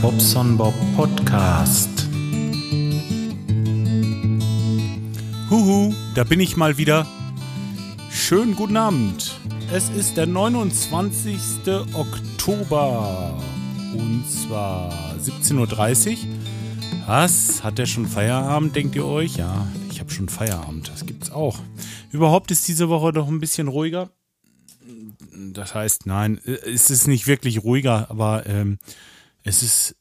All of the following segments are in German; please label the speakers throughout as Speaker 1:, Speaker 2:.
Speaker 1: Bobson Bob Podcast. Huhu, da bin ich mal wieder. Schönen guten Abend. Es ist der 29. Oktober und zwar 17.30 Uhr. Was? Hat der schon Feierabend, denkt ihr euch? Ja, ich habe schon Feierabend. Das gibt's auch. Überhaupt ist diese Woche doch ein bisschen ruhiger. Das heißt, nein, es ist nicht wirklich ruhiger, aber ähm, es ist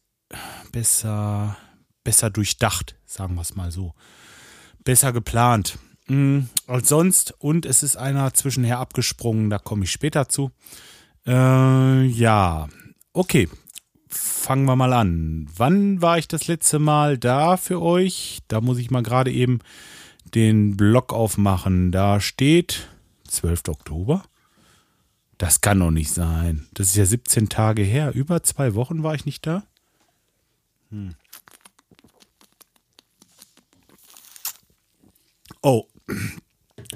Speaker 1: besser, besser durchdacht, sagen wir es mal so. Besser geplant mh, als sonst. Und es ist einer zwischenher abgesprungen, da komme ich später zu. Äh, ja, okay. Fangen wir mal an. Wann war ich das letzte Mal da für euch? Da muss ich mal gerade eben den Blog aufmachen. Da steht 12. Oktober. Das kann doch nicht sein. Das ist ja 17 Tage her. Über zwei Wochen war ich nicht da. Hm. Oh.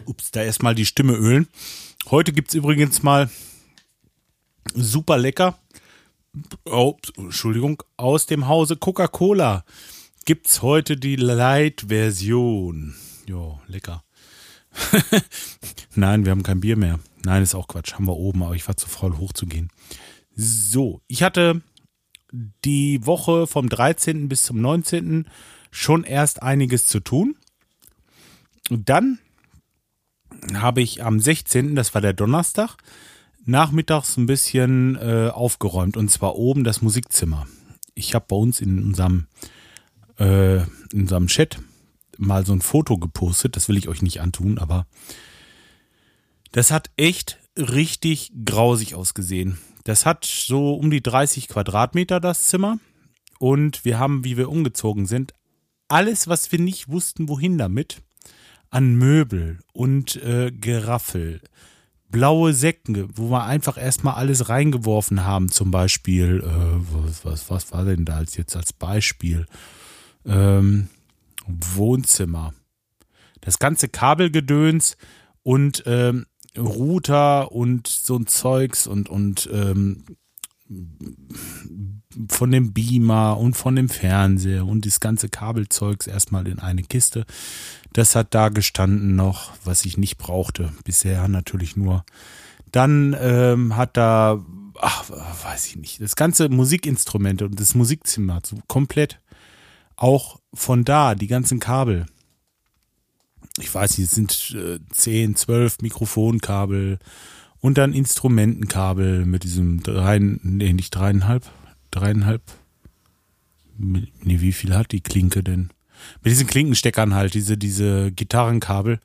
Speaker 1: Ups, da erstmal die Stimme ölen. Heute gibt es übrigens mal super lecker. Oh, Entschuldigung, aus dem Hause Coca-Cola gibt es heute die Light-Version. Jo, lecker. Nein, wir haben kein Bier mehr. Nein, ist auch Quatsch. Haben wir oben, aber ich war zu faul hochzugehen. So, ich hatte die Woche vom 13. bis zum 19. schon erst einiges zu tun. Und dann habe ich am 16., das war der Donnerstag, nachmittags ein bisschen äh, aufgeräumt und zwar oben das Musikzimmer. Ich habe bei uns in unserem, äh, in unserem Chat mal so ein Foto gepostet, das will ich euch nicht antun, aber das hat echt richtig grausig ausgesehen. Das hat so um die 30 Quadratmeter das Zimmer und wir haben, wie wir umgezogen sind, alles, was wir nicht wussten, wohin damit, an Möbel und äh, Geraffel, blaue Säcke, wo wir einfach erstmal alles reingeworfen haben, zum Beispiel, äh, was, was, was war denn da als jetzt als Beispiel? Ähm, Wohnzimmer. Das ganze Kabelgedöns und ähm, Router und so ein Zeugs und, und ähm, von dem Beamer und von dem Fernseher und das ganze Kabelzeugs erstmal in eine Kiste. Das hat da gestanden noch, was ich nicht brauchte. Bisher natürlich nur. Dann ähm, hat da, ach, weiß ich nicht, das ganze Musikinstrumente und das Musikzimmer so komplett auch von da, die ganzen Kabel. Ich weiß nicht, es sind äh, 10, 12 Mikrofonkabel und dann Instrumentenkabel mit diesem drei, nee, nicht dreieinhalb, dreieinhalb, nee, wie viel hat die Klinke denn? Mit diesen Klinkensteckern halt, diese, diese Gitarrenkabel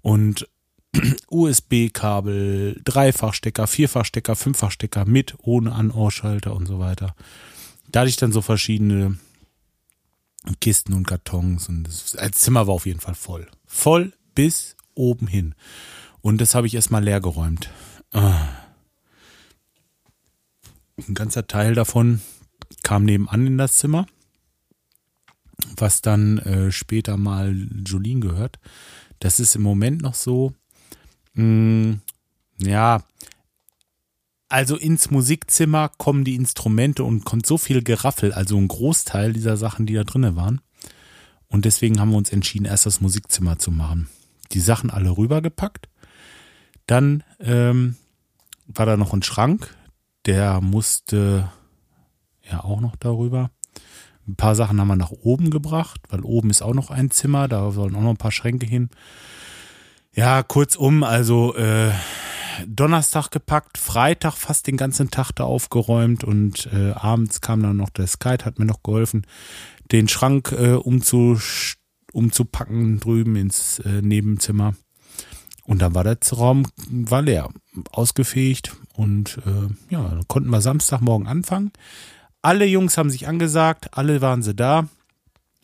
Speaker 1: und USB-Kabel, Dreifachstecker, Vierfachstecker, Fünffachstecker mit, ohne An-Ausschalter und so weiter. Da hatte ich dann so verschiedene Kisten und Kartons und das Zimmer war auf jeden Fall voll. Voll bis oben hin. Und das habe ich erstmal leer geräumt. Ah. Ein ganzer Teil davon kam nebenan in das Zimmer, was dann äh, später mal Jolene gehört. Das ist im Moment noch so, mh, mm, ja, also ins Musikzimmer kommen die Instrumente und kommt so viel Geraffel, also ein Großteil dieser Sachen, die da drinnen waren. Und deswegen haben wir uns entschieden, erst das Musikzimmer zu machen. Die Sachen alle rübergepackt. Dann ähm, war da noch ein Schrank, der musste ja auch noch darüber. Ein paar Sachen haben wir nach oben gebracht, weil oben ist auch noch ein Zimmer, da sollen auch noch ein paar Schränke hin. Ja, kurzum, also äh, Donnerstag gepackt, Freitag fast den ganzen Tag da aufgeräumt und äh, abends kam dann noch der Sky, hat mir noch geholfen, den Schrank äh, umzu, umzupacken drüben ins äh, Nebenzimmer. Und dann war der Raum war leer, ausgefegt und äh, ja, dann konnten wir Samstagmorgen anfangen. Alle Jungs haben sich angesagt, alle waren sie da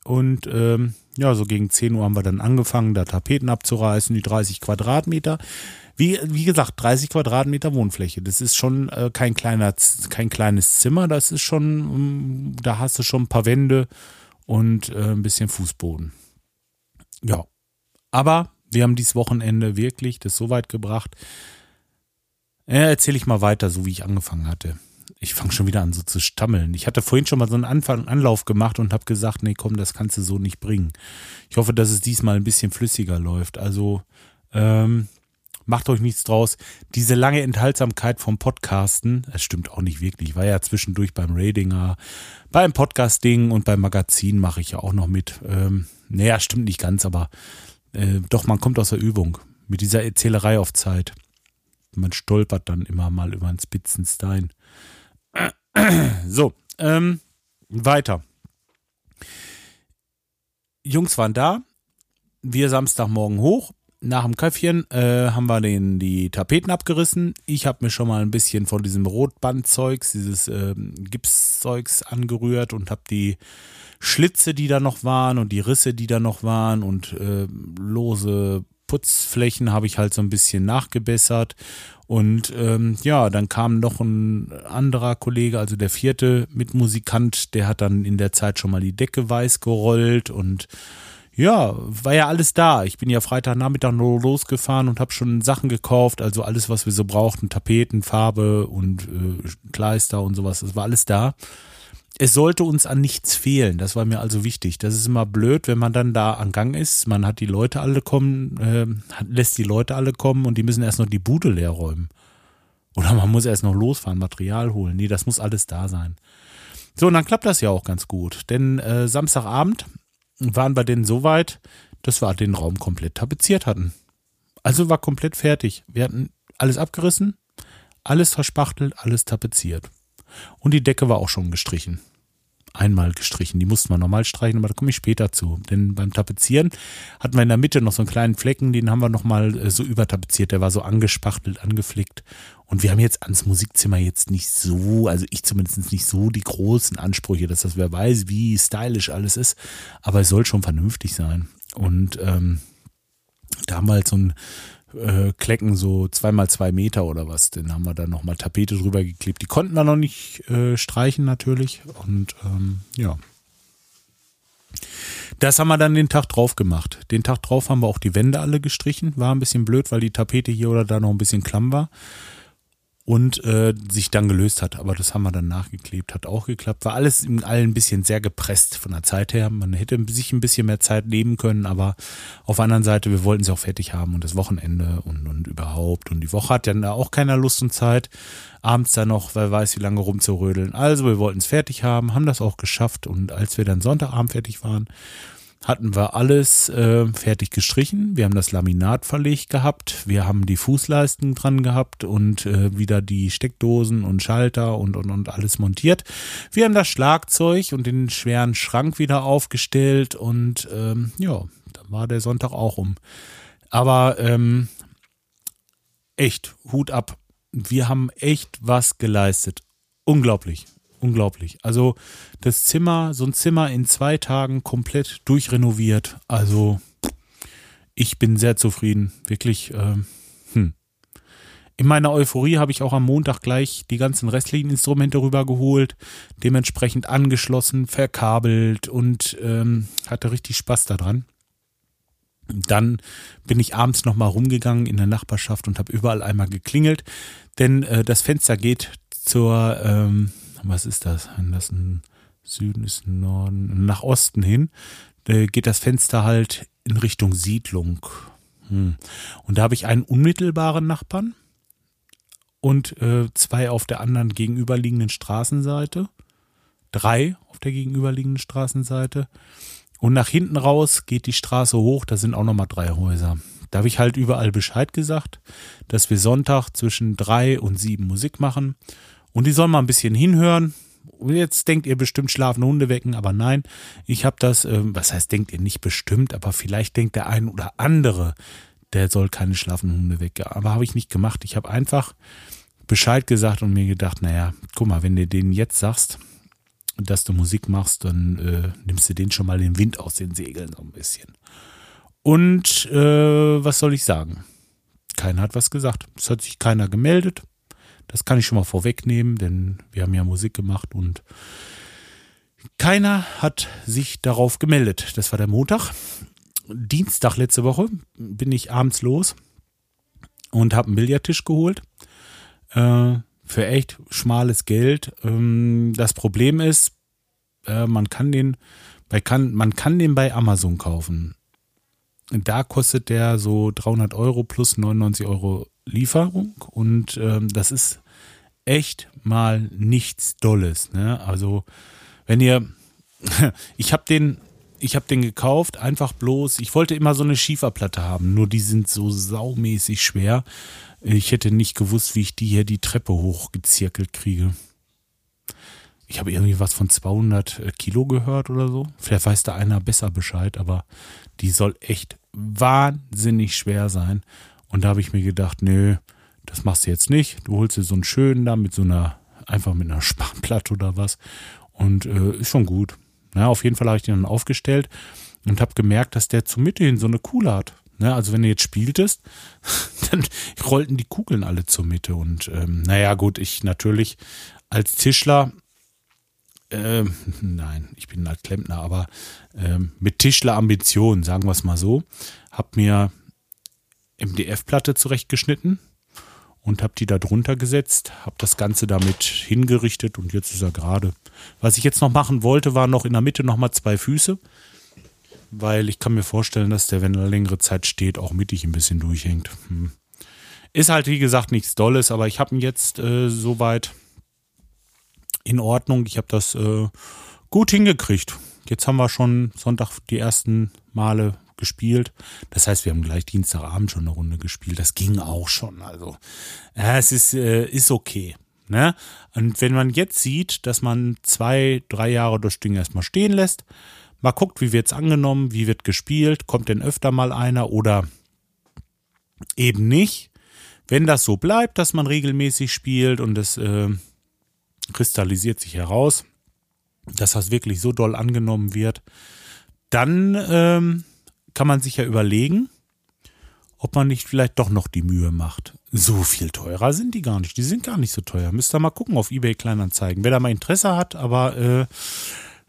Speaker 1: und ähm, ja, so gegen 10 Uhr haben wir dann angefangen, da Tapeten abzureißen, die 30 Quadratmeter. Wie, wie gesagt, 30 Quadratmeter Wohnfläche. Das ist schon äh, kein kleiner, kein kleines Zimmer. Das ist schon, um, da hast du schon ein paar Wände und äh, ein bisschen Fußboden. Ja. Aber wir haben dieses Wochenende wirklich das so weit gebracht. Ja, erzähle ich mal weiter, so wie ich angefangen hatte. Ich fange schon wieder an so zu stammeln. Ich hatte vorhin schon mal so einen Anfang, Anlauf gemacht und habe gesagt, nee, komm, das kannst du so nicht bringen. Ich hoffe, dass es diesmal ein bisschen flüssiger läuft. Also ähm, macht euch nichts draus. Diese lange Enthaltsamkeit vom Podcasten, es stimmt auch nicht wirklich. Ich war ja zwischendurch beim Radinger, beim Podcasting und beim Magazin mache ich ja auch noch mit. Ähm, naja, stimmt nicht ganz, aber äh, doch, man kommt aus der Übung mit dieser Erzählerei auf Zeit. Man stolpert dann immer mal über einen Spitzenstein. So, ähm, weiter. Jungs waren da. Wir Samstagmorgen hoch. Nach dem Köpfchen äh, haben wir den, die Tapeten abgerissen. Ich habe mir schon mal ein bisschen von diesem Rotbandzeugs, dieses äh, Gipszeugs angerührt und habe die Schlitze, die da noch waren und die Risse, die da noch waren und äh, lose Putzflächen habe ich halt so ein bisschen nachgebessert. Und ähm, ja, dann kam noch ein anderer Kollege, also der vierte Mitmusikant, der hat dann in der Zeit schon mal die Decke weiß gerollt und ja, war ja alles da. Ich bin ja Freitagnachmittag nur losgefahren und habe schon Sachen gekauft, also alles, was wir so brauchten, Tapeten, Farbe und äh, Kleister und sowas, das war alles da es sollte uns an nichts fehlen. Das war mir also wichtig. Das ist immer blöd, wenn man dann da an Gang ist. Man hat die Leute alle kommen, äh, lässt die Leute alle kommen und die müssen erst noch die Bude leer räumen. Oder man muss erst noch losfahren, Material holen. Nee, das muss alles da sein. So, und dann klappt das ja auch ganz gut. Denn äh, Samstagabend waren wir denn so weit, dass wir den Raum komplett tapeziert hatten. Also war komplett fertig. Wir hatten alles abgerissen, alles verspachtelt, alles tapeziert. Und die Decke war auch schon gestrichen. Einmal gestrichen. Die mussten wir nochmal streichen, aber da komme ich später zu. Denn beim Tapezieren hatten wir in der Mitte noch so einen kleinen Flecken, den haben wir nochmal äh, so übertapeziert. Der war so angespachtelt, angeflickt. Und wir haben jetzt ans Musikzimmer jetzt nicht so, also ich zumindest nicht so die großen Ansprüche, dass das wer weiß, wie stylisch alles ist. Aber es soll schon vernünftig sein. Und ähm, damals so ein äh, Klecken, so zweimal zwei Meter oder was. Den haben wir dann nochmal Tapete drüber geklebt. Die konnten wir noch nicht äh, streichen natürlich. Und ähm, ja. Das haben wir dann den Tag drauf gemacht. Den Tag drauf haben wir auch die Wände alle gestrichen. War ein bisschen blöd, weil die Tapete hier oder da noch ein bisschen klamm war und äh, sich dann gelöst hat. Aber das haben wir dann nachgeklebt, hat auch geklappt. War alles in allen ein bisschen sehr gepresst von der Zeit her. Man hätte sich ein bisschen mehr Zeit nehmen können, aber auf der anderen Seite, wir wollten sie auch fertig haben und das Wochenende und, und überhaupt. Und die Woche hat ja auch keiner Lust und Zeit, abends da noch, wer weiß wie lange rumzurödeln. Also wir wollten es fertig haben, haben das auch geschafft und als wir dann Sonntagabend fertig waren, hatten wir alles äh, fertig gestrichen. Wir haben das Laminat verlegt gehabt. Wir haben die Fußleisten dran gehabt und äh, wieder die Steckdosen und Schalter und, und, und alles montiert. Wir haben das Schlagzeug und den schweren Schrank wieder aufgestellt und ähm, ja, da war der Sonntag auch um. Aber ähm, echt, Hut ab. Wir haben echt was geleistet. Unglaublich unglaublich. Also das Zimmer, so ein Zimmer in zwei Tagen komplett durchrenoviert. Also ich bin sehr zufrieden. Wirklich. Äh, hm. In meiner Euphorie habe ich auch am Montag gleich die ganzen restlichen Instrumente rübergeholt, dementsprechend angeschlossen, verkabelt und ähm, hatte richtig Spaß daran. Dann bin ich abends nochmal rumgegangen in der Nachbarschaft und habe überall einmal geklingelt, denn äh, das Fenster geht zur ähm, was ist das? Wenn das ein Süden ist, Norden, nach Osten hin, da geht das Fenster halt in Richtung Siedlung. Hm. Und da habe ich einen unmittelbaren Nachbarn und äh, zwei auf der anderen gegenüberliegenden Straßenseite. Drei auf der gegenüberliegenden Straßenseite. Und nach hinten raus geht die Straße hoch, da sind auch nochmal drei Häuser. Da habe ich halt überall Bescheid gesagt, dass wir Sonntag zwischen drei und sieben Musik machen und die sollen mal ein bisschen hinhören. Jetzt denkt ihr bestimmt schlafende Hunde wecken, aber nein, ich habe das, äh, was heißt, denkt ihr nicht bestimmt, aber vielleicht denkt der ein oder andere, der soll keine schlafenden Hunde wecken. Aber habe ich nicht gemacht. Ich habe einfach Bescheid gesagt und mir gedacht, naja, guck mal, wenn du denen jetzt sagst, dass du Musik machst, dann äh, nimmst du denen schon mal den Wind aus den Segeln so ein bisschen. Und äh, was soll ich sagen? Keiner hat was gesagt. Es hat sich keiner gemeldet. Das kann ich schon mal vorwegnehmen, denn wir haben ja Musik gemacht und keiner hat sich darauf gemeldet. Das war der Montag. Dienstag letzte Woche bin ich abends los und habe einen Billardtisch geholt. Äh, für echt schmales Geld. Ähm, das Problem ist, äh, man kann den bei kann, man kann den bei Amazon kaufen. Da kostet der so 300 Euro plus 99 Euro Lieferung und ähm, das ist echt mal nichts Dolles. Ne? Also wenn ihr, ich habe den, ich habe den gekauft, einfach bloß, ich wollte immer so eine Schieferplatte haben, nur die sind so saumäßig schwer. Ich hätte nicht gewusst, wie ich die hier die Treppe hochgezirkelt kriege. Ich habe irgendwie was von 200 äh, Kilo gehört oder so. Vielleicht weiß da einer besser Bescheid, aber die soll echt wahnsinnig schwer sein. Und da habe ich mir gedacht, nö, das machst du jetzt nicht. Du holst dir so einen schönen da mit so einer, einfach mit einer Spanplatte oder was. Und äh, ist schon gut. Ja, auf jeden Fall habe ich den dann aufgestellt und habe gemerkt, dass der zur Mitte hin so eine Kuhle hat. Ne, also wenn du jetzt spieltest, dann rollten die Kugeln alle zur Mitte. Und ähm, naja, gut, ich natürlich als Tischler, äh, nein, ich bin halt Klempner, aber äh, mit Tischler-Ambitionen, sagen wir es mal so, habe mir MDF-Platte zurechtgeschnitten und habe die da drunter gesetzt, habe das Ganze damit hingerichtet und jetzt ist er gerade. Was ich jetzt noch machen wollte, war noch in der Mitte nochmal zwei Füße, weil ich kann mir vorstellen, dass der, wenn er längere Zeit steht, auch mittig ein bisschen durchhängt. Hm. Ist halt, wie gesagt, nichts Dolles, aber ich habe ihn jetzt äh, soweit in Ordnung. Ich habe das äh, gut hingekriegt. Jetzt haben wir schon Sonntag die ersten Male gespielt. Das heißt, wir haben gleich Dienstagabend schon eine Runde gespielt. Das ging auch schon. Also, ja, es ist, äh, ist okay. Ne? Und wenn man jetzt sieht, dass man zwei, drei Jahre das Ding erstmal stehen lässt, mal guckt, wie wird es angenommen, wie wird gespielt, kommt denn öfter mal einer oder eben nicht. Wenn das so bleibt, dass man regelmäßig spielt und es äh, kristallisiert sich heraus, dass das wirklich so doll angenommen wird, dann ähm, kann man sich ja überlegen, ob man nicht vielleicht doch noch die Mühe macht. So viel teurer sind die gar nicht. Die sind gar nicht so teuer. Müsst ihr mal gucken auf eBay Kleinanzeigen. Wer da mal Interesse hat, aber äh,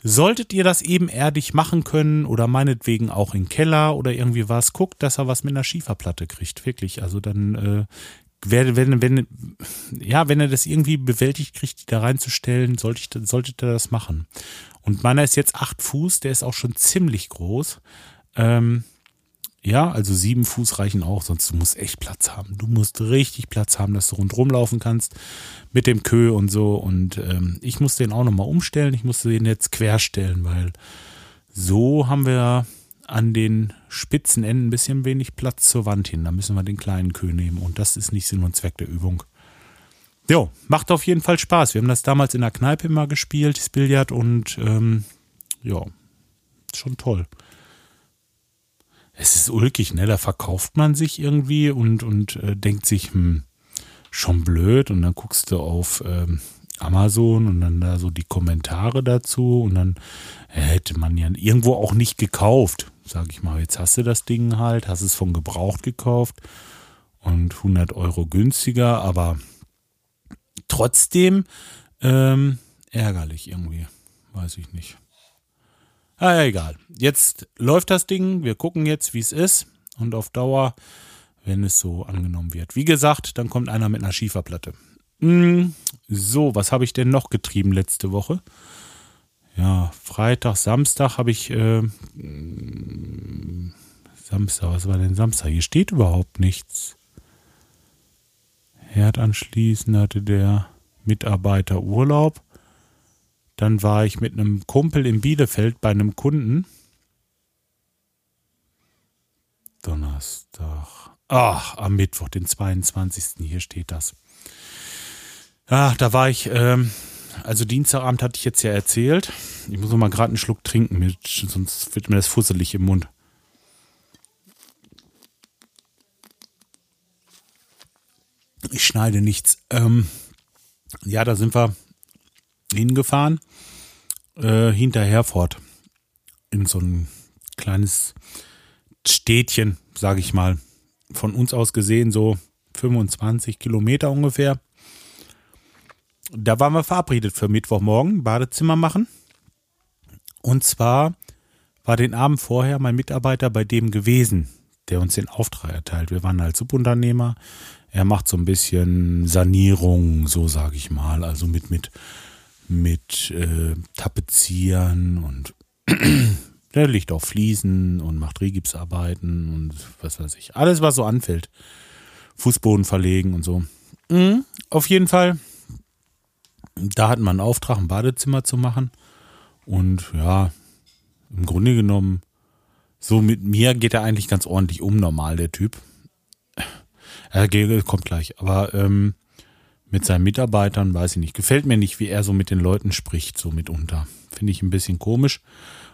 Speaker 1: solltet ihr das ebenerdig machen können oder meinetwegen auch im Keller oder irgendwie was, guckt, dass er was mit einer Schieferplatte kriegt. Wirklich. Also dann äh, wenn, wenn, wenn, ja, wenn er das irgendwie bewältigt kriegt, die da reinzustellen, sollte ich, solltet ihr das machen. Und meiner ist jetzt acht Fuß, der ist auch schon ziemlich groß. Ähm, ja, also sieben Fuß reichen auch, sonst du musst echt Platz haben. Du musst richtig Platz haben, dass du rundherum laufen kannst mit dem Kö und so. Und ähm, ich muss den auch nochmal umstellen. Ich musste den jetzt querstellen, weil so haben wir an den spitzen Enden ein bisschen wenig Platz zur Wand hin. Da müssen wir den kleinen Kö nehmen. Und das ist nicht Sinn und Zweck der Übung. Jo, macht auf jeden Fall Spaß. Wir haben das damals in der Kneipe immer gespielt, das Billard. Und ähm, ja, schon toll es ist ulkig, ne? Da verkauft man sich irgendwie und, und äh, denkt sich, hm, schon blöd. Und dann guckst du auf ähm, Amazon und dann da so die Kommentare dazu und dann äh, hätte man ja irgendwo auch nicht gekauft, sag ich mal. Jetzt hast du das Ding halt, hast es von gebraucht gekauft und 100 Euro günstiger, aber trotzdem ähm, ärgerlich irgendwie. Weiß ich nicht. Ah, egal. Jetzt läuft das Ding. Wir gucken jetzt, wie es ist. Und auf Dauer, wenn es so angenommen wird. Wie gesagt, dann kommt einer mit einer Schieferplatte. Hm, so, was habe ich denn noch getrieben letzte Woche? Ja, Freitag, Samstag habe ich. Äh, Samstag, was war denn Samstag? Hier steht überhaupt nichts. Herd anschließen hatte der Mitarbeiter Urlaub. Dann war ich mit einem Kumpel in Bielefeld bei einem Kunden. Donnerstag. Ach, am Mittwoch, den 22. Hier steht das. Ach, da war ich, ähm, also Dienstagabend hatte ich jetzt ja erzählt. Ich muss noch mal gerade einen Schluck trinken, sonst wird mir das fusselig im Mund. Ich schneide nichts. Ähm, ja, da sind wir hingefahren, äh, hinter Herford. In so ein kleines Städtchen, sage ich mal. Von uns aus gesehen so 25 Kilometer ungefähr. Da waren wir verabredet für Mittwochmorgen, Badezimmer machen. Und zwar war den Abend vorher mein Mitarbeiter bei dem gewesen, der uns den Auftrag erteilt. Wir waren als Subunternehmer Er macht so ein bisschen Sanierung, so sage ich mal, also mit mit mit äh, Tapezieren und der liegt auf Fliesen und macht Rigipsarbeiten und was weiß ich. Alles, was so anfällt. Fußboden verlegen und so. Mhm, auf jeden Fall. Da hat man einen Auftrag, ein Badezimmer zu machen. Und ja, im Grunde genommen, so mit mir geht er eigentlich ganz ordentlich um, normal, der Typ. Er kommt gleich. Aber ähm, mit seinen Mitarbeitern, weiß ich nicht. Gefällt mir nicht, wie er so mit den Leuten spricht, so mitunter. Finde ich ein bisschen komisch.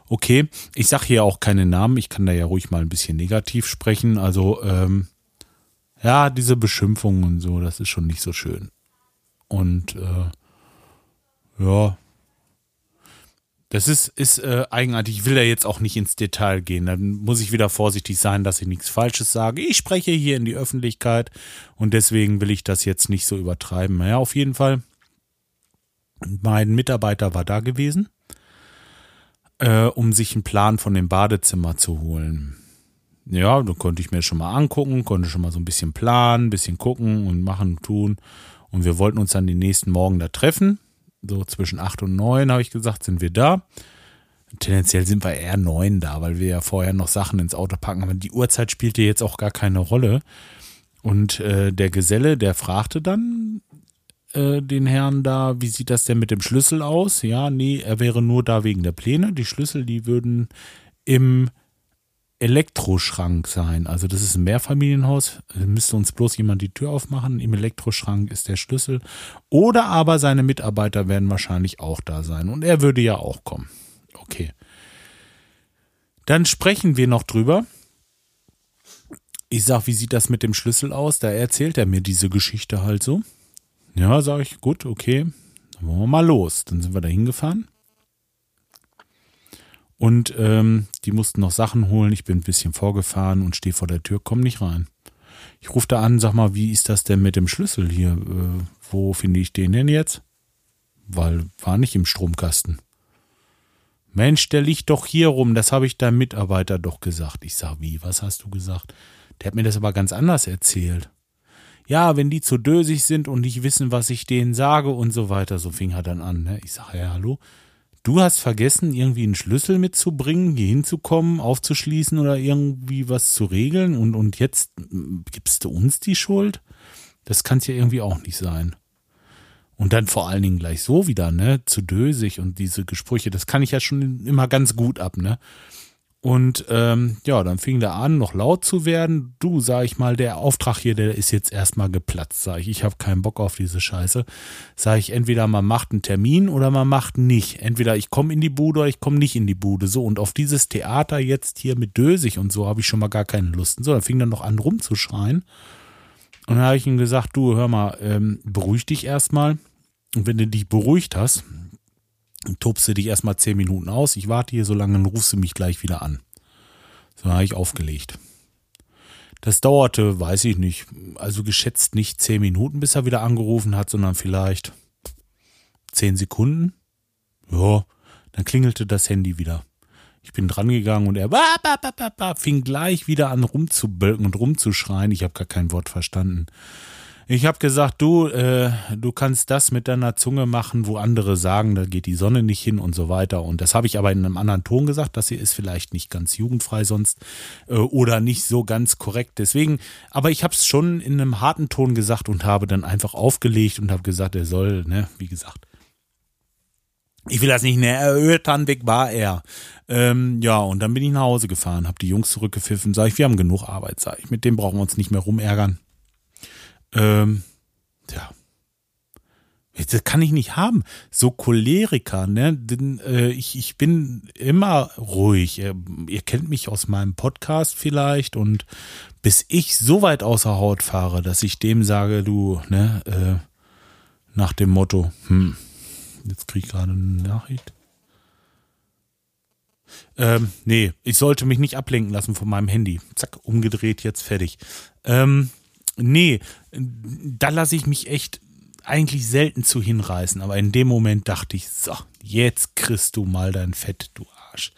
Speaker 1: Okay, ich sage hier auch keine Namen, ich kann da ja ruhig mal ein bisschen negativ sprechen. Also, ähm, ja, diese Beschimpfungen und so, das ist schon nicht so schön. Und äh, ja, das ist, ist äh, eigenartig. Ich will da jetzt auch nicht ins Detail gehen. Dann muss ich wieder vorsichtig sein, dass ich nichts Falsches sage. Ich spreche hier in die Öffentlichkeit und deswegen will ich das jetzt nicht so übertreiben. Ja, auf jeden Fall. Mein Mitarbeiter war da gewesen, äh, um sich einen Plan von dem Badezimmer zu holen. Ja, da konnte ich mir schon mal angucken, konnte schon mal so ein bisschen planen, ein bisschen gucken und machen und tun. Und wir wollten uns dann den nächsten Morgen da treffen so zwischen acht und neun, habe ich gesagt, sind wir da. Tendenziell sind wir eher neun da, weil wir ja vorher noch Sachen ins Auto packen. Aber die Uhrzeit spielte jetzt auch gar keine Rolle. Und äh, der Geselle, der fragte dann äh, den Herrn da, wie sieht das denn mit dem Schlüssel aus? Ja, nee, er wäre nur da wegen der Pläne. Die Schlüssel, die würden im Elektroschrank sein. Also das ist ein Mehrfamilienhaus. Da müsste uns bloß jemand die Tür aufmachen. Im Elektroschrank ist der Schlüssel. Oder aber seine Mitarbeiter werden wahrscheinlich auch da sein. Und er würde ja auch kommen. Okay. Dann sprechen wir noch drüber. Ich sag, wie sieht das mit dem Schlüssel aus? Da erzählt er mir diese Geschichte halt so. Ja, sag ich, gut, okay. Dann wollen wir mal los. Dann sind wir da hingefahren. Und ähm, die mussten noch Sachen holen. Ich bin ein bisschen vorgefahren und stehe vor der Tür, komm nicht rein. Ich rufe da an, sag mal, wie ist das denn mit dem Schlüssel hier? Äh, wo finde ich den denn jetzt? Weil war nicht im Stromkasten. Mensch, der liegt doch hier rum, das habe ich deinem Mitarbeiter doch gesagt. Ich sag, wie, was hast du gesagt? Der hat mir das aber ganz anders erzählt. Ja, wenn die zu dösig sind und nicht wissen, was ich denen sage und so weiter, so fing er dann an. Ne? Ich sage, ja, hallo, Du hast vergessen, irgendwie einen Schlüssel mitzubringen, hier hinzukommen, aufzuschließen oder irgendwie was zu regeln und, und jetzt gibst du uns die Schuld? Das kann es ja irgendwie auch nicht sein. Und dann vor allen Dingen gleich so wieder, ne, zu dösig und diese Gespräche, das kann ich ja schon immer ganz gut ab, ne. Und ähm, ja, dann fing der an, noch laut zu werden. Du, sag ich mal, der Auftrag hier, der ist jetzt erstmal geplatzt, sag ich. Ich habe keinen Bock auf diese Scheiße. Sag ich, entweder man macht einen Termin oder man macht nicht. Entweder ich komme in die Bude oder ich komme nicht in die Bude. So, und auf dieses Theater jetzt hier mit Dösig und so habe ich schon mal gar keine Lust. Und so, dann fing dann noch an rumzuschreien. Und dann habe ich ihm gesagt, du, hör mal, ähm, beruhig dich erstmal. Und wenn du dich beruhigt hast, tobst du dich erstmal zehn Minuten aus. Ich warte hier so lange, dann rufst du mich gleich wieder an. So habe ich aufgelegt. Das dauerte, weiß ich nicht, also geschätzt nicht zehn Minuten, bis er wieder angerufen hat, sondern vielleicht zehn Sekunden. Ja, dann klingelte das Handy wieder. Ich bin dran gegangen und er fing gleich wieder an rumzubölken und rumzuschreien. Ich habe gar kein Wort verstanden. Ich habe gesagt, du, äh, du kannst das mit deiner Zunge machen, wo andere sagen, da geht die Sonne nicht hin und so weiter. Und das habe ich aber in einem anderen Ton gesagt. Das hier ist vielleicht nicht ganz jugendfrei sonst äh, oder nicht so ganz korrekt. Deswegen, aber ich habe es schon in einem harten Ton gesagt und habe dann einfach aufgelegt und habe gesagt, er soll, ne, wie gesagt. Ich will das nicht näher erörtern, weg war er. Ähm, ja, und dann bin ich nach Hause gefahren, habe die Jungs zurückgepfiffen, sage ich, wir haben genug Arbeit, sage ich. Mit dem brauchen wir uns nicht mehr rumärgern. Ähm, ja. Das kann ich nicht haben. So Choleriker, ne? Äh, ich, ich bin immer ruhig. Ihr, ihr kennt mich aus meinem Podcast vielleicht und bis ich so weit außer Haut fahre, dass ich dem sage, du, ne, äh, nach dem Motto, hm, jetzt kriege ich gerade eine Nachricht. Ähm, nee, ich sollte mich nicht ablenken lassen von meinem Handy. Zack, umgedreht, jetzt fertig. Ähm, nee, da lasse ich mich echt eigentlich selten zu hinreißen, aber in dem Moment dachte ich, so, jetzt kriegst du mal dein Fett, du Arsch.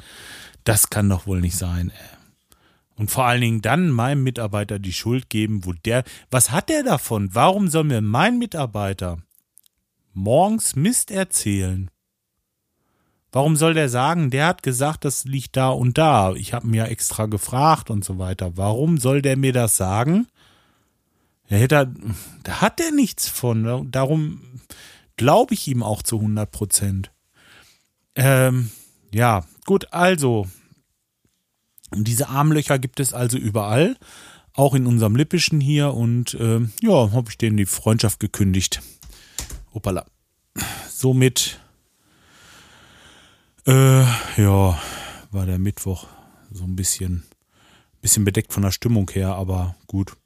Speaker 1: Das kann doch wohl nicht sein, ey. Und vor allen Dingen dann meinem Mitarbeiter die Schuld geben, wo der, was hat der davon? Warum soll mir mein Mitarbeiter morgens Mist erzählen? Warum soll der sagen, der hat gesagt, das liegt da und da? Ich habe mir extra gefragt und so weiter. Warum soll der mir das sagen? Er hätte, da hat er nichts von. Darum glaube ich ihm auch zu 100 Prozent. Ähm, ja, gut, also diese Armlöcher gibt es also überall, auch in unserem Lippischen hier und äh, ja, habe ich denen die Freundschaft gekündigt. Hoppala. Somit, äh, ja, war der Mittwoch so ein bisschen, bisschen bedeckt von der Stimmung her, aber gut.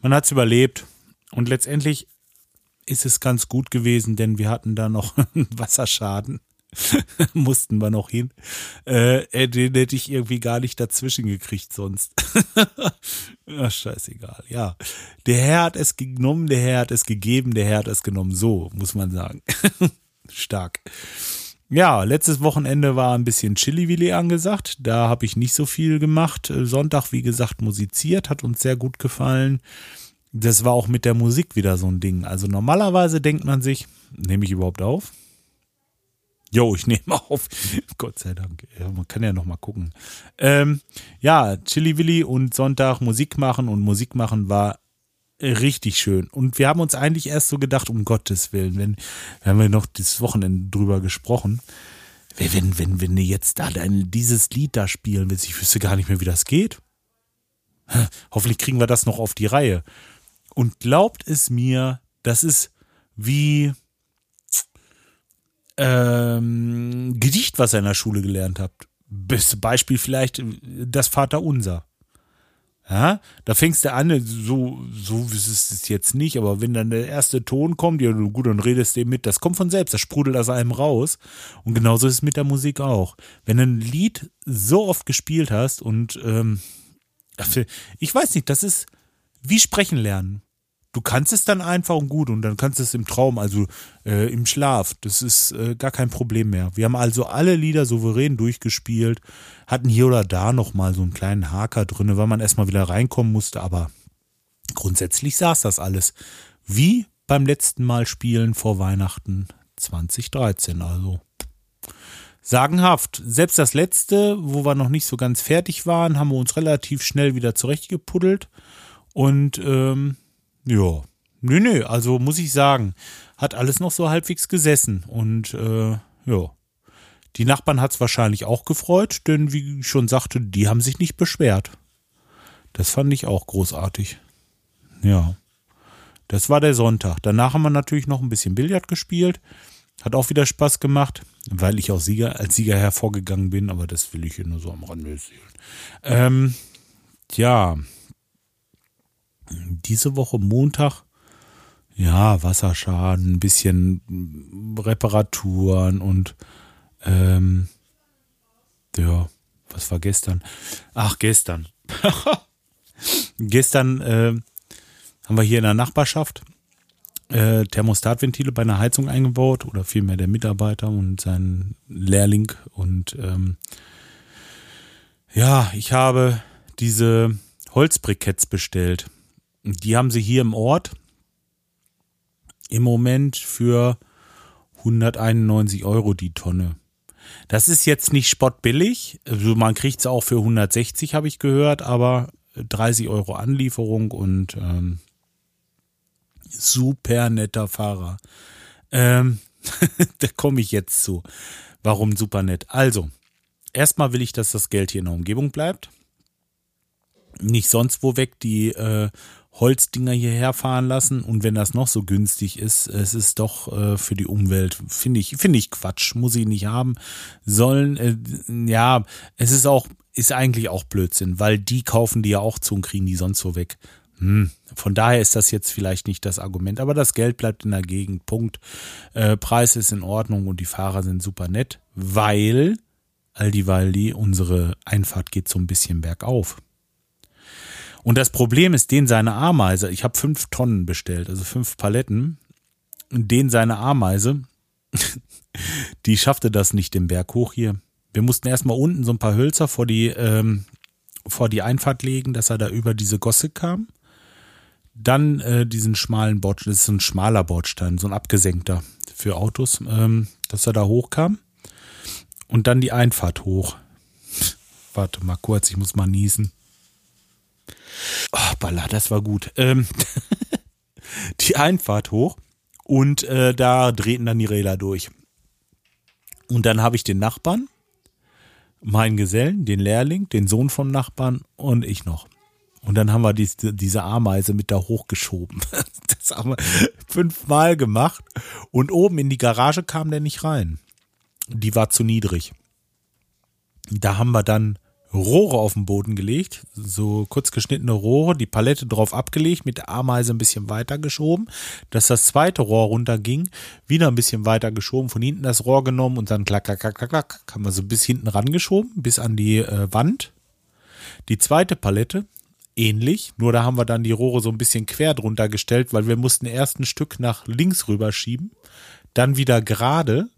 Speaker 1: Man hat es überlebt und letztendlich ist es ganz gut gewesen, denn wir hatten da noch einen Wasserschaden. mussten wir noch hin. Äh, den hätte ich irgendwie gar nicht dazwischen gekriegt sonst. Ach, scheißegal. Ja, der Herr hat es genommen, der Herr hat es gegeben, der Herr hat es genommen. So, muss man sagen. Stark. Ja, letztes Wochenende war ein bisschen Chili-Willi angesagt. Da habe ich nicht so viel gemacht. Sonntag, wie gesagt, musiziert, hat uns sehr gut gefallen. Das war auch mit der Musik wieder so ein Ding. Also normalerweise denkt man sich, nehme ich überhaupt auf? Jo, ich nehme auf. Gott sei Dank. Ja, man kann ja noch mal gucken. Ähm, ja, Chili Willi und Sonntag Musik machen und Musik machen war richtig schön. Und wir haben uns eigentlich erst so gedacht, um Gottes Willen, wenn, haben wir noch das Wochenende drüber gesprochen, wenn, wenn, wenn du jetzt da dein, dieses Lied da spielen willst, ich wüsste gar nicht mehr, wie das geht. Hoffentlich kriegen wir das noch auf die Reihe. Und glaubt es mir, das ist wie, ähm, Gedicht, was ihr in der Schule gelernt habt. Beste Beispiel vielleicht das Vaterunser. Ja, da fängst du an, so, so ist es jetzt nicht, aber wenn dann der erste Ton kommt, ja, gut, dann redest du mit, das kommt von selbst, das sprudelt aus einem raus. Und genauso ist es mit der Musik auch. Wenn du ein Lied so oft gespielt hast und, ähm, ich weiß nicht, das ist wie sprechen lernen du kannst es dann einfach und gut und dann kannst du es im Traum, also äh, im Schlaf. Das ist äh, gar kein Problem mehr. Wir haben also alle Lieder souverän durchgespielt, hatten hier oder da nochmal so einen kleinen Haker drin, weil man erstmal wieder reinkommen musste, aber grundsätzlich saß das alles. Wie beim letzten Mal spielen vor Weihnachten 2013, also sagenhaft. Selbst das letzte, wo wir noch nicht so ganz fertig waren, haben wir uns relativ schnell wieder zurechtgepuddelt und ähm, ja, nö, nö, also muss ich sagen, hat alles noch so halbwegs gesessen und äh, ja. Die Nachbarn hat es wahrscheinlich auch gefreut, denn wie ich schon sagte, die haben sich nicht beschwert. Das fand ich auch großartig. Ja. Das war der Sonntag. Danach haben wir natürlich noch ein bisschen Billard gespielt. Hat auch wieder Spaß gemacht, weil ich auch Sieger, als Sieger hervorgegangen bin, aber das will ich hier nur so am Rande sehen. Ähm, ja, diese Woche Montag, ja, Wasserschaden, ein bisschen Reparaturen und ähm, ja, was war gestern? Ach, gestern. gestern äh, haben wir hier in der Nachbarschaft äh, Thermostatventile bei einer Heizung eingebaut oder vielmehr der Mitarbeiter und sein Lehrling und ähm, ja, ich habe diese Holzbriketts bestellt. Die haben sie hier im Ort im Moment für 191 Euro die Tonne. Das ist jetzt nicht spottbillig. Also man kriegt es auch für 160, habe ich gehört, aber 30 Euro Anlieferung und ähm, super netter Fahrer. Ähm, da komme ich jetzt zu. Warum super nett? Also, erstmal will ich, dass das Geld hier in der Umgebung bleibt. Nicht sonst wo weg. Die äh, Holzdinger hierher fahren lassen und wenn das noch so günstig ist, es ist doch äh, für die Umwelt, finde ich, finde ich Quatsch, muss ich nicht haben sollen. Äh, ja, es ist auch, ist eigentlich auch Blödsinn, weil die kaufen die ja auch zu und kriegen die sonst so weg. Hm. Von daher ist das jetzt vielleicht nicht das Argument, aber das Geld bleibt in der Gegend. Punkt. Äh, Preis ist in Ordnung und die Fahrer sind super nett, weil Aldi Waldi, unsere Einfahrt geht so ein bisschen bergauf. Und das Problem ist, den seine Ameise, ich habe fünf Tonnen bestellt, also fünf Paletten, den seine Ameise, die schaffte das nicht den Berg hoch hier. Wir mussten erstmal unten so ein paar Hölzer vor die, ähm, vor die Einfahrt legen, dass er da über diese Gosse kam. Dann äh, diesen schmalen Bordstein, das ist ein schmaler Bordstein, so ein abgesenkter für Autos, ähm, dass er da hochkam. Und dann die Einfahrt hoch. Warte mal kurz, ich muss mal niesen. Oh, Balla, das war gut. Ähm, die Einfahrt hoch und äh, da drehten dann die Räder durch. Und dann habe ich den Nachbarn, meinen Gesellen, den Lehrling, den Sohn vom Nachbarn und ich noch. Und dann haben wir die, diese Ameise mit da hochgeschoben. Das haben wir fünfmal gemacht. Und oben in die Garage kam der nicht rein. Die war zu niedrig. Da haben wir dann Rohre auf den Boden gelegt, so kurz geschnittene Rohre, die Palette drauf abgelegt, mit der Ameise ein bisschen weiter geschoben, dass das zweite Rohr runterging, wieder ein bisschen weiter geschoben, von hinten das Rohr genommen und dann klack, klack, klack, klack, klack, haben wir so bis hinten rangeschoben, bis an die äh, Wand. Die zweite Palette, ähnlich, nur da haben wir dann die Rohre so ein bisschen quer drunter gestellt, weil wir mussten erst ein Stück nach links rüberschieben, dann wieder gerade.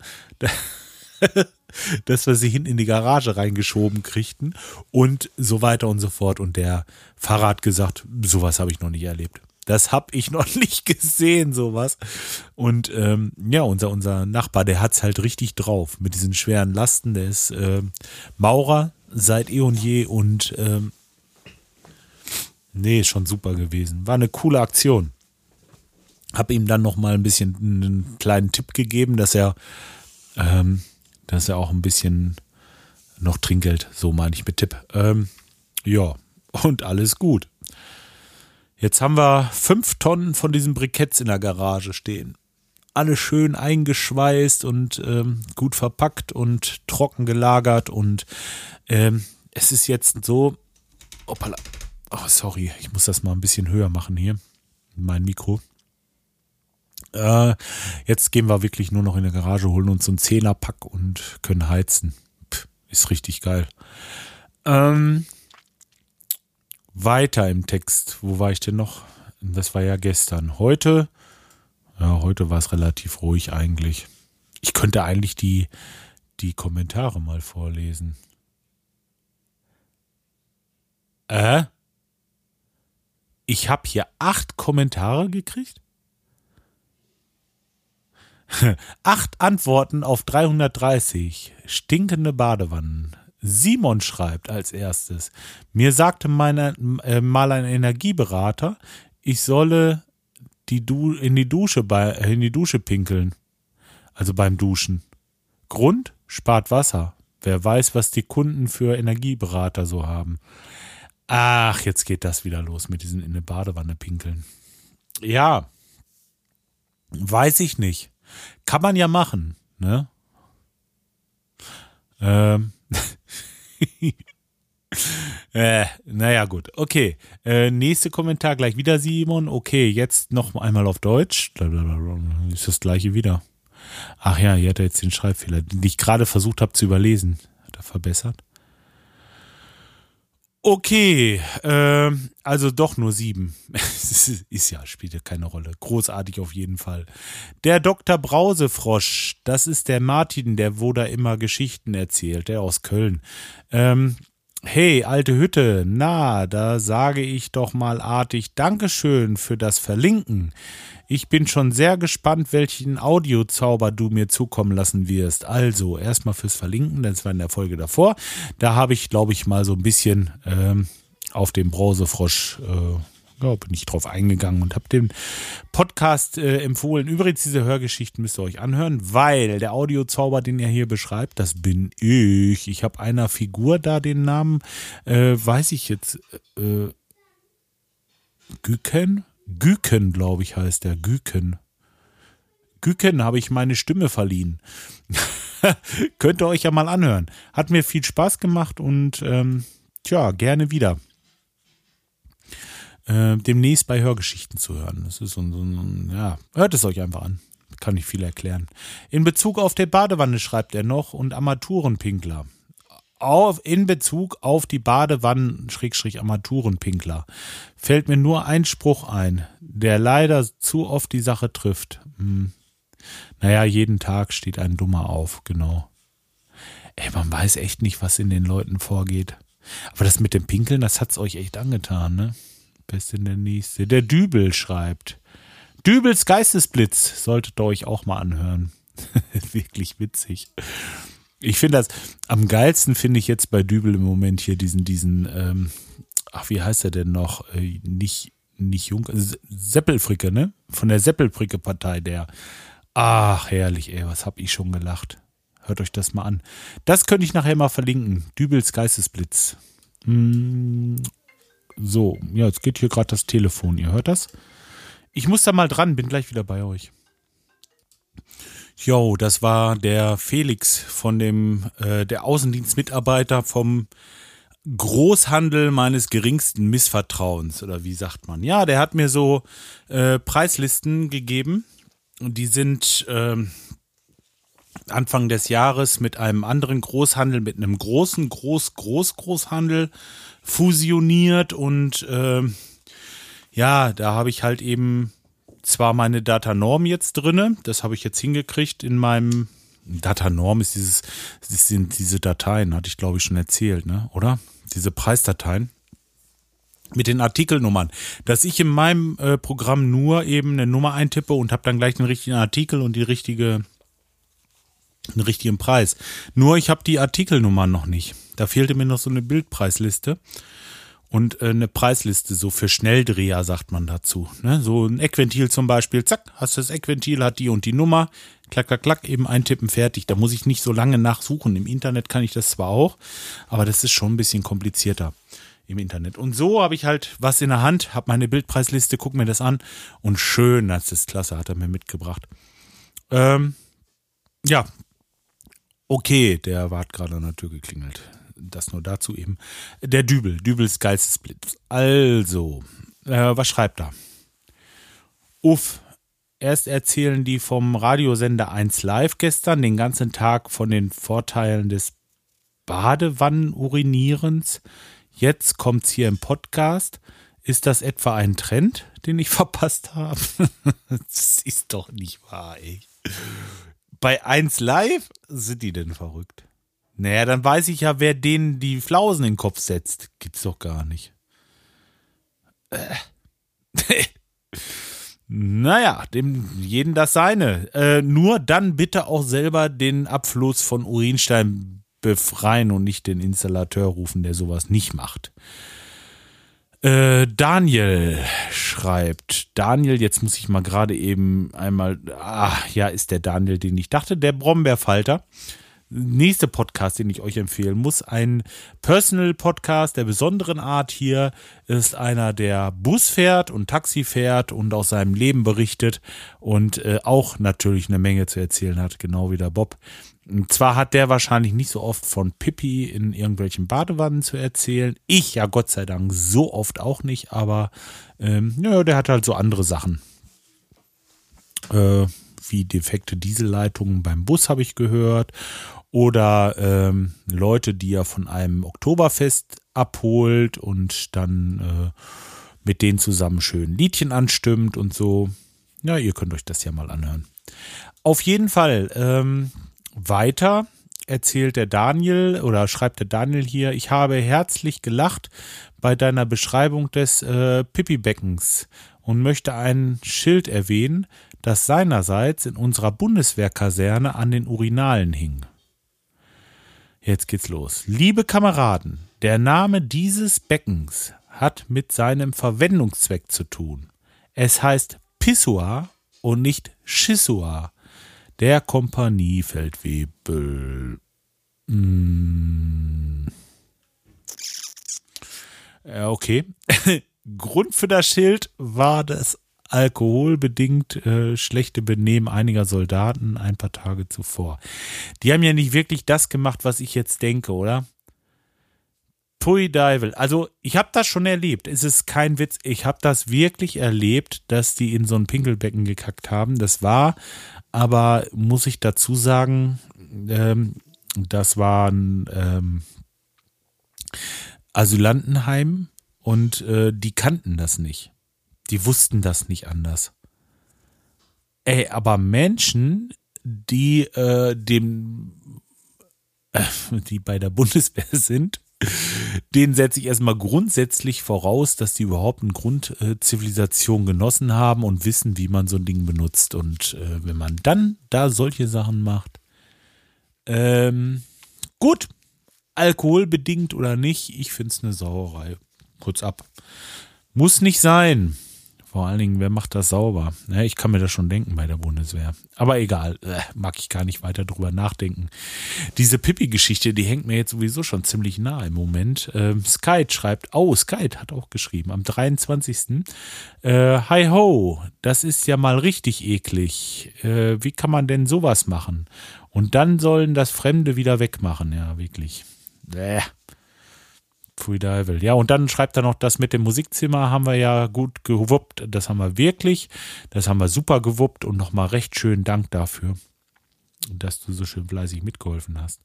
Speaker 1: dass wir sie hinten in die Garage reingeschoben kriegten und so weiter und so fort. Und der Fahrer hat gesagt, sowas habe ich noch nicht erlebt. Das habe ich noch nicht gesehen, sowas. Und ähm, ja, unser, unser Nachbar, der hat's halt richtig drauf mit diesen schweren Lasten. Der ist äh, Maurer seit eh und je und ähm, nee, schon super gewesen. War eine coole Aktion. Hab ihm dann noch mal ein bisschen einen kleinen Tipp gegeben, dass er ähm, das ist ja auch ein bisschen noch Trinkgeld, so meine ich mit Tipp. Ähm, ja, und alles gut. Jetzt haben wir fünf Tonnen von diesen Briketts in der Garage stehen. Alle schön eingeschweißt und ähm, gut verpackt und trocken gelagert. Und ähm, es ist jetzt so. Oh, sorry, ich muss das mal ein bisschen höher machen hier. Mein Mikro. Äh, jetzt gehen wir wirklich nur noch in der Garage, holen uns so einen Zehnerpack und können heizen. Pff, ist richtig geil. Ähm, weiter im Text. Wo war ich denn noch? Das war ja gestern. Heute, ja, heute war es relativ ruhig eigentlich. Ich könnte eigentlich die, die Kommentare mal vorlesen. Äh? Ich habe hier acht Kommentare gekriegt? Acht Antworten auf 330. Stinkende Badewannen. Simon schreibt als erstes. Mir sagte meine, äh, mal ein Energieberater, ich solle die du in die Dusche bei, in die Dusche pinkeln. Also beim Duschen. Grund? Spart Wasser. Wer weiß, was die Kunden für Energieberater so haben. Ach, jetzt geht das wieder los mit diesen in eine Badewanne pinkeln. Ja. Weiß ich nicht. Kann man ja machen, ne? Ähm. äh, naja, gut. Okay. Äh, nächste Kommentar gleich wieder, Simon. Okay, jetzt noch einmal auf Deutsch. Ist das gleiche wieder. Ach ja, hier hat er jetzt den Schreibfehler, den ich gerade versucht habe zu überlesen. Hat er verbessert? Okay, äh, also doch nur sieben. ist ja, spielt ja keine Rolle. Großartig auf jeden Fall. Der Dr. Brausefrosch, das ist der Martin, der wo da immer Geschichten erzählt, der aus Köln. Ähm, hey, alte Hütte, na, da sage ich doch mal artig Dankeschön für das Verlinken. Ich bin schon sehr gespannt, welchen Audiozauber du mir zukommen lassen wirst. Also, erstmal fürs Verlinken, das war in der Folge davor. Da habe ich, glaube ich, mal so ein bisschen ähm, auf dem Brausefrosch äh, ja, bin ich drauf eingegangen und habe den Podcast äh, empfohlen. Übrigens, diese Hörgeschichten müsst ihr euch anhören, weil der Audiozauber, den er hier beschreibt, das bin ich. Ich habe einer Figur da den Namen, äh, weiß ich jetzt, äh, Güken? Güken, glaube ich, heißt der. Güken. Güken habe ich meine Stimme verliehen. Könnt ihr euch ja mal anhören. Hat mir viel Spaß gemacht und ähm, tja, gerne wieder. Äh, demnächst bei Hörgeschichten zu hören. Das ist so ein, so ein, ja, hört es euch einfach an. Kann ich viel erklären. In Bezug auf der Badewanne schreibt er noch und Armaturenpinkler auf, in Bezug auf die Badewannen-Armaturenpinkler fällt mir nur ein Spruch ein, der leider zu oft die Sache trifft. Hm. Naja, jeden Tag steht ein Dummer auf, genau. Ey, man weiß echt nicht, was in den Leuten vorgeht. Aber das mit dem Pinkeln, das hat's euch echt angetan, ne? Beste in der nächste. Der Dübel schreibt. Dübels Geistesblitz solltet ihr euch auch mal anhören. Wirklich witzig. Ich finde das, am geilsten finde ich jetzt bei Dübel im Moment hier diesen, diesen, ähm, ach, wie heißt er denn noch? Äh, nicht, nicht Jung, Seppelfricke, ne? Von der Seppelfricke-Partei, der. Ach, herrlich, ey, was hab ich schon gelacht. Hört euch das mal an. Das könnte ich nachher mal verlinken. Dübels Geistesblitz. Mm, so, ja, jetzt geht hier gerade das Telefon. Ihr hört das? Ich muss da mal dran, bin gleich wieder bei euch. Jo, das war der Felix von dem, äh, der Außendienstmitarbeiter vom Großhandel meines geringsten Missvertrauens oder wie sagt man? Ja, der hat mir so äh, Preislisten gegeben und die sind äh, Anfang des Jahres mit einem anderen Großhandel, mit einem großen, groß, groß, Großhandel fusioniert und äh, ja, da habe ich halt eben zwar meine Datanorm jetzt drinne, das habe ich jetzt hingekriegt in meinem Datanorm ist dieses, das sind diese Dateien, hatte ich glaube ich schon erzählt, ne? Oder? Diese Preisdateien mit den Artikelnummern, dass ich in meinem äh, Programm nur eben eine Nummer eintippe und habe dann gleich den richtigen Artikel und die richtige einen richtigen Preis. Nur ich habe die Artikelnummern noch nicht. Da fehlte mir noch so eine Bildpreisliste und äh, eine Preisliste, so für Schnelldreher sagt man dazu. Ne? So ein Eckventil zum Beispiel, zack, hast du das Eckventil, hat die und die Nummer, klack, klack, klack, eben eintippen, fertig. Da muss ich nicht so lange nachsuchen. Im Internet kann ich das zwar auch, aber das ist schon ein bisschen komplizierter im Internet. Und so habe ich halt was in der Hand, habe meine Bildpreisliste, guck mir das an und schön, das ist klasse, hat er mir mitgebracht. Ähm, ja, okay, der war gerade an der Tür geklingelt das nur dazu eben. Der Dübel, Dübels Geistesblitz. Also, äh, was schreibt er? Uff, erst erzählen die vom Radiosender 1 Live gestern den ganzen Tag von den Vorteilen des Badewannenurinierens. Jetzt kommt's hier im Podcast. Ist das etwa ein Trend, den ich verpasst habe? das ist doch nicht wahr, ey. Bei 1 Live sind die denn verrückt? Naja, dann weiß ich ja, wer denen die Flausen in den Kopf setzt. Gibt's doch gar nicht. Äh. naja, dem jeden das seine. Äh, nur dann bitte auch selber den Abfluss von Urinstein befreien und nicht den Installateur rufen, der sowas nicht macht. Äh, Daniel schreibt. Daniel, jetzt muss ich mal gerade eben einmal. Ah, ja, ist der Daniel, den ich dachte, der Brombeerfalter nächste Podcast, den ich euch empfehlen muss, ein Personal-Podcast der besonderen Art hier, ist einer, der Bus fährt und Taxi fährt und aus seinem Leben berichtet und äh, auch natürlich eine Menge zu erzählen hat, genau wie der Bob. Und zwar hat der wahrscheinlich nicht so oft von Pippi in irgendwelchen Badewannen zu erzählen. Ich ja Gott sei Dank so oft auch nicht, aber ähm, ja, der hat halt so andere Sachen. Äh, wie defekte Dieselleitungen beim Bus habe ich gehört oder ähm, Leute, die er von einem Oktoberfest abholt und dann äh, mit denen zusammen schön Liedchen anstimmt und so. Ja, ihr könnt euch das ja mal anhören. Auf jeden Fall ähm, weiter erzählt der Daniel oder schreibt der Daniel hier, ich habe herzlich gelacht bei deiner Beschreibung des äh, Pipi-Beckens und möchte ein Schild erwähnen, das seinerseits in unserer Bundeswehrkaserne an den Urinalen hing. Jetzt geht's los. Liebe Kameraden, der Name dieses Beckens hat mit seinem Verwendungszweck zu tun. Es heißt Pissoir und nicht Schissoir. Der Kompaniefeldwebel. Hm. Okay. Grund für das Schild war das alkoholbedingt äh, schlechte Benehmen einiger Soldaten ein paar Tage zuvor. Die haben ja nicht wirklich das gemacht, was ich jetzt denke, oder? Pui Deivel. Also, ich habe das schon erlebt. Es ist kein Witz. Ich habe das wirklich erlebt, dass die in so ein Pinkelbecken gekackt haben. Das war, aber muss ich dazu sagen, ähm, das war ein ähm, Asylantenheim und äh, die kannten das nicht. Die wussten das nicht anders. Ey, aber Menschen, die äh, dem, äh, die bei der Bundeswehr sind Den setze ich erstmal grundsätzlich voraus, dass die überhaupt eine Grundzivilisation genossen haben und wissen, wie man so ein Ding benutzt. Und äh, wenn man dann da solche Sachen macht, ähm, gut, alkoholbedingt oder nicht, ich finde es eine Sauerei. Kurz ab. Muss nicht sein. Vor allen Dingen, wer macht das sauber? Ich kann mir das schon denken bei der Bundeswehr. Aber egal, äh, mag ich gar nicht weiter drüber nachdenken. Diese Pippi-Geschichte, die hängt mir jetzt sowieso schon ziemlich nah im Moment. Ähm, Skype schreibt, oh, Skype hat auch geschrieben, am 23. Äh, hi ho, das ist ja mal richtig eklig. Äh, wie kann man denn sowas machen? Und dann sollen das Fremde wieder wegmachen, ja, wirklich. Bäh. Free Dival. Ja, und dann schreibt er noch, das mit dem Musikzimmer haben wir ja gut gewuppt. Das haben wir wirklich. Das haben wir super gewuppt und nochmal recht schönen Dank dafür, dass du so schön fleißig mitgeholfen hast.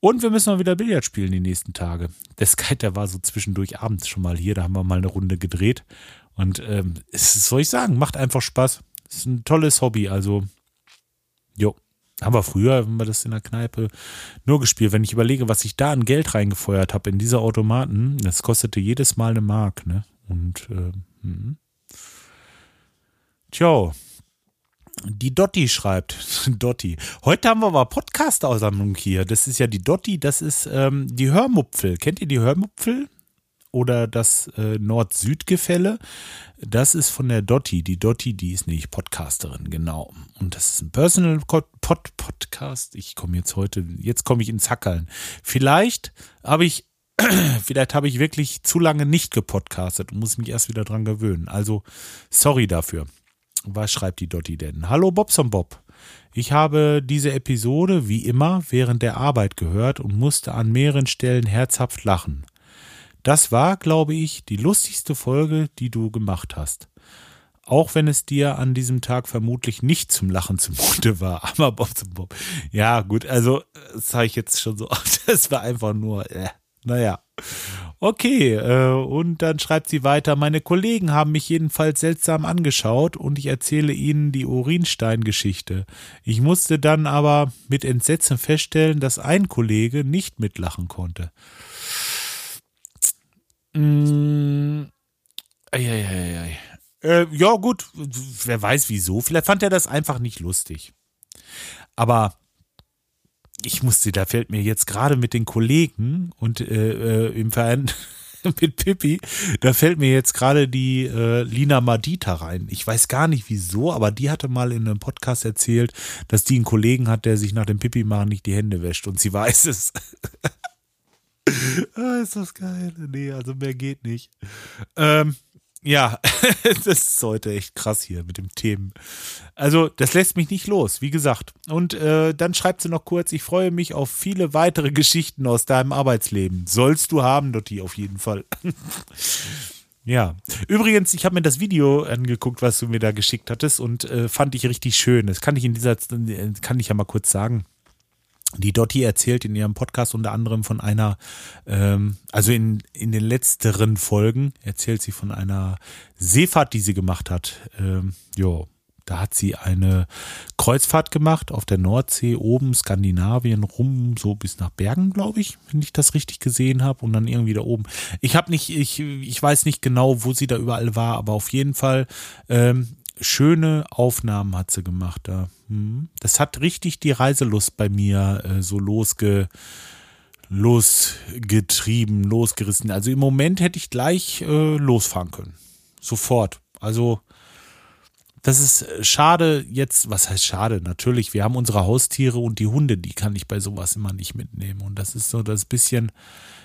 Speaker 1: Und wir müssen mal wieder Billard spielen die nächsten Tage. Der Sky, der war so zwischendurch abends schon mal hier. Da haben wir mal eine Runde gedreht. Und ähm, es soll ich sagen, macht einfach Spaß. Ist ein tolles Hobby. Also, jo. Haben wir früher, wenn wir das in der Kneipe nur gespielt. Wenn ich überlege, was ich da an Geld reingefeuert habe in diese Automaten, das kostete jedes Mal eine Mark, ne? Und äh. Tja, die Dotti schreibt, Dotti. Heute haben wir aber Podcast-Aussammlung hier. Das ist ja die Dotti, das ist ähm, die Hörmupfel. Kennt ihr die Hörmupfel? Oder das äh, Nord-Süd-Gefälle. Das ist von der Dotti. Die Dotti, die ist nämlich Podcasterin, genau. Und das ist ein Personal Pod Podcast. Ich komme jetzt heute, jetzt komme ich ins Hackeln. Vielleicht habe ich, vielleicht habe ich wirklich zu lange nicht gepodcastet und muss mich erst wieder dran gewöhnen. Also, sorry dafür. Was schreibt die Dotti denn? Hallo Bobson Bob. Ich habe diese Episode wie immer während der Arbeit gehört und musste an mehreren Stellen herzhaft lachen. Das war, glaube ich, die lustigste Folge, die du gemacht hast. Auch wenn es dir an diesem Tag vermutlich nicht zum Lachen zumute war. Aber Bob zum Bob. Ja, gut, also, das sage ich jetzt schon so Das war einfach nur, äh, naja. Okay, äh, und dann schreibt sie weiter, meine Kollegen haben mich jedenfalls seltsam angeschaut und ich erzähle ihnen die Urinstein-Geschichte. Ich musste dann aber mit Entsetzen feststellen, dass ein Kollege nicht mitlachen konnte. Mm, äh, ja, gut, wer weiß wieso. Vielleicht fand er das einfach nicht lustig. Aber ich musste, da fällt mir jetzt gerade mit den Kollegen und äh, äh, im Verein mit Pippi, da fällt mir jetzt gerade die äh, Lina Madita rein. Ich weiß gar nicht wieso, aber die hatte mal in einem Podcast erzählt, dass die einen Kollegen hat, der sich nach dem Pippi machen nicht die Hände wäscht und sie weiß es. ah, ist das geil. Nee, also mehr geht nicht. Ähm, ja, das ist heute echt krass hier mit dem Themen. Also, das lässt mich nicht los, wie gesagt. Und äh, dann schreibt sie noch kurz, ich freue mich auf viele weitere Geschichten aus deinem Arbeitsleben. Sollst du haben, Dotti, auf jeden Fall. ja. Übrigens, ich habe mir das Video angeguckt, was du mir da geschickt hattest und äh, fand ich richtig schön. Das kann ich in dieser, kann ich ja mal kurz sagen. Die Dotti erzählt in ihrem Podcast unter anderem von einer, ähm, also in, in den letzteren Folgen erzählt sie von einer Seefahrt, die sie gemacht hat. Ähm, jo, da hat sie eine Kreuzfahrt gemacht auf der Nordsee, oben Skandinavien rum, so bis nach Bergen, glaube ich, wenn ich das richtig gesehen habe. Und dann irgendwie da oben. Ich habe nicht, ich, ich weiß nicht genau, wo sie da überall war, aber auf jeden Fall ähm, schöne Aufnahmen hat sie gemacht da. Hm. Das hat richtig die Reiselust bei mir äh, so losge, losgetrieben, losgerissen. Also im Moment hätte ich gleich äh, losfahren können. Sofort. Also das ist äh, schade jetzt, was heißt schade? Natürlich, wir haben unsere Haustiere und die Hunde, die kann ich bei sowas immer nicht mitnehmen. Und das ist so das bisschen,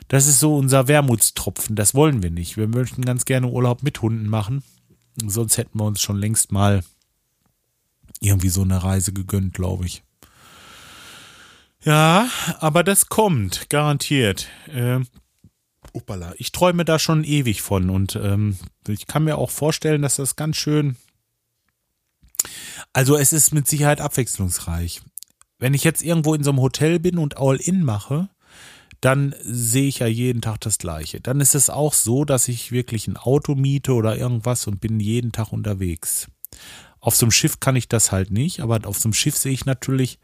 Speaker 1: das ist so unser Wermutstropfen. Das wollen wir nicht. Wir möchten ganz gerne Urlaub mit Hunden machen. Sonst hätten wir uns schon längst mal irgendwie so eine Reise gegönnt, glaube ich. Ja, aber das kommt, garantiert. Ähm, Uppala, ich träume da schon ewig von und ähm, ich kann mir auch vorstellen, dass das ganz schön. Also es ist mit Sicherheit abwechslungsreich. Wenn ich jetzt irgendwo in so einem Hotel bin und All-In mache, dann sehe ich ja jeden Tag das Gleiche. Dann ist es auch so, dass ich wirklich ein Auto miete oder irgendwas und bin jeden Tag unterwegs. Auf so einem Schiff kann ich das halt nicht, aber auf so einem Schiff sehe ich natürlich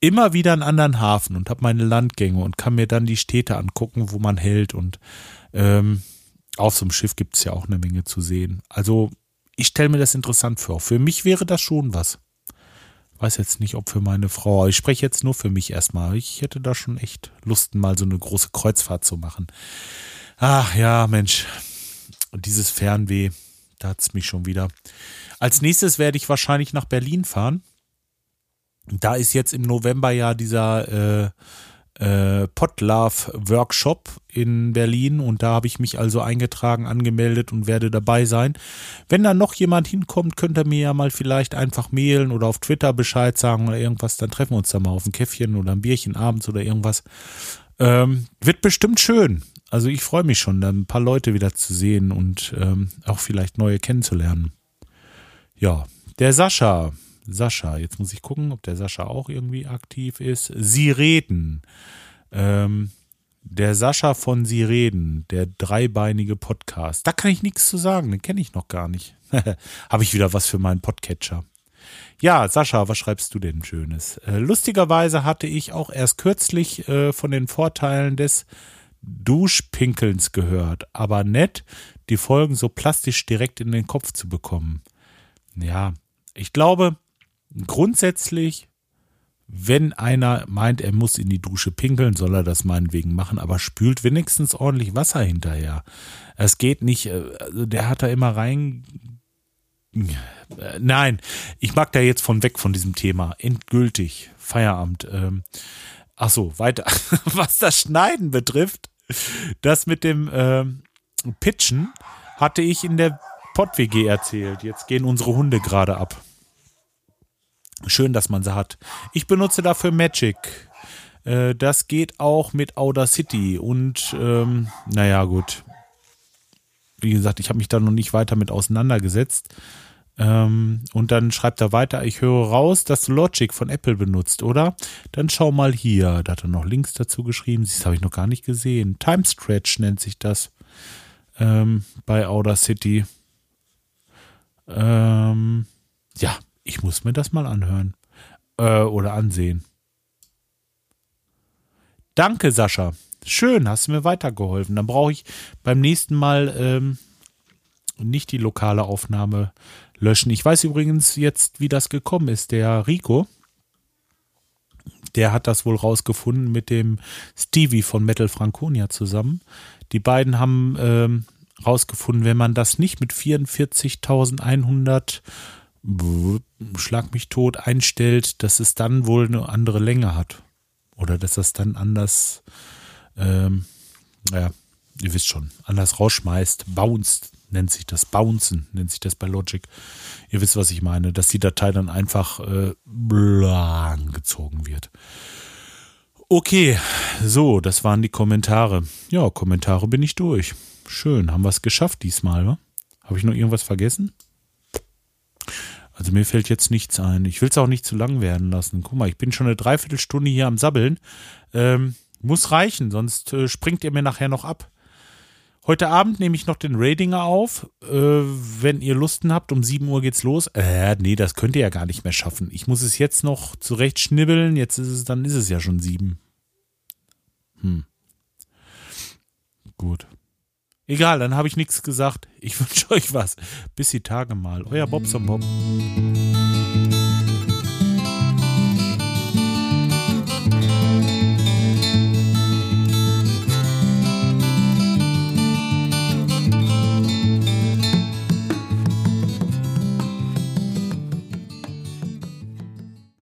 Speaker 1: immer wieder einen anderen Hafen und habe meine Landgänge und kann mir dann die Städte angucken, wo man hält. Und ähm, auf so einem Schiff gibt es ja auch eine Menge zu sehen. Also ich stelle mir das interessant vor. Für mich wäre das schon was. Weiß jetzt nicht, ob für meine Frau. Ich spreche jetzt nur für mich erstmal. Ich hätte da schon echt Lust, mal so eine große Kreuzfahrt zu machen. Ach ja, Mensch. Dieses Fernweh, da hat's mich schon wieder. Als nächstes werde ich wahrscheinlich nach Berlin fahren. Da ist jetzt im November ja dieser äh, äh, Podlove Workshop in Berlin und da habe ich mich also eingetragen, angemeldet und werde dabei sein. Wenn da noch jemand hinkommt, könnt ihr mir ja mal vielleicht einfach mailen oder auf Twitter Bescheid sagen oder irgendwas, dann treffen wir uns da mal auf ein Käffchen oder ein Bierchen abends oder irgendwas. Ähm, wird bestimmt schön. Also ich freue mich schon, da ein paar Leute wieder zu sehen und ähm, auch vielleicht neue kennenzulernen. Ja, der Sascha, Sascha. Jetzt muss ich gucken, ob der Sascha auch irgendwie aktiv ist. Sie reden. Ähm, der Sascha von Sie reden, der dreibeinige Podcast. Da kann ich nichts zu sagen, den kenne ich noch gar nicht. Habe ich wieder was für meinen Podcatcher. Ja, Sascha, was schreibst du denn Schönes? Äh, lustigerweise hatte ich auch erst kürzlich äh, von den Vorteilen des Duschpinkelns gehört, aber nett, die Folgen so plastisch direkt in den Kopf zu bekommen. Ja, ich glaube, grundsätzlich, wenn einer meint, er muss in die Dusche pinkeln, soll er das meinetwegen machen, aber spült wenigstens ordentlich Wasser hinterher. Es geht nicht, äh, also der hat da immer rein. Nein, ich mag da jetzt von weg von diesem Thema. Endgültig. Feierabend. Ähm, ach so, weiter. Was das Schneiden betrifft, das mit dem ähm, Pitchen hatte ich in der Pott-WG erzählt. Jetzt gehen unsere Hunde gerade ab. Schön, dass man sie hat. Ich benutze dafür Magic. Äh, das geht auch mit Audacity. Und ähm, naja, gut. Wie gesagt, ich habe mich da noch nicht weiter mit auseinandergesetzt. Ähm, und dann schreibt er weiter, ich höre raus, dass du Logic von Apple benutzt, oder? Dann schau mal hier. Da hat er noch Links dazu geschrieben. Das habe ich noch gar nicht gesehen. Time Stretch nennt sich das ähm, bei Audacity. Ähm, ja, ich muss mir das mal anhören. Äh, oder ansehen. Danke, Sascha. Schön, hast du mir weitergeholfen. Dann brauche ich beim nächsten Mal ähm, nicht die lokale Aufnahme löschen. Ich weiß übrigens jetzt, wie das gekommen ist. Der Rico, der hat das wohl rausgefunden mit dem Stevie von Metal Franconia zusammen. Die beiden haben ähm, rausgefunden, wenn man das nicht mit 44.100 Schlag mich tot einstellt, dass es dann wohl eine andere Länge hat. Oder dass das dann anders, ähm, ja, ihr wisst schon, anders rausschmeißt. Bounced nennt sich das. Bouncen nennt sich das bei Logic. Ihr wisst, was ich meine. Dass die Datei dann einfach äh, gezogen wird. Okay, so, das waren die Kommentare. Ja, Kommentare bin ich durch. Schön, haben wir es geschafft diesmal, wa? Habe ich noch irgendwas vergessen? Also mir fällt jetzt nichts ein. Ich will es auch nicht zu lang werden lassen. Guck mal, ich bin schon eine Dreiviertelstunde hier am Sabbeln. Ähm, muss reichen, sonst äh, springt ihr mir nachher noch ab. Heute Abend nehme ich noch den Radinger auf. Äh, wenn ihr Lusten habt, um 7 Uhr geht's los. Äh, nee, das könnt ihr ja gar nicht mehr schaffen. Ich muss es jetzt noch zurecht schnibbeln. Jetzt ist es, dann ist es ja schon 7. Hm. Gut. Egal, dann habe ich nichts gesagt. Ich wünsche euch was. Bis die Tage mal. Euer Bobson Bob.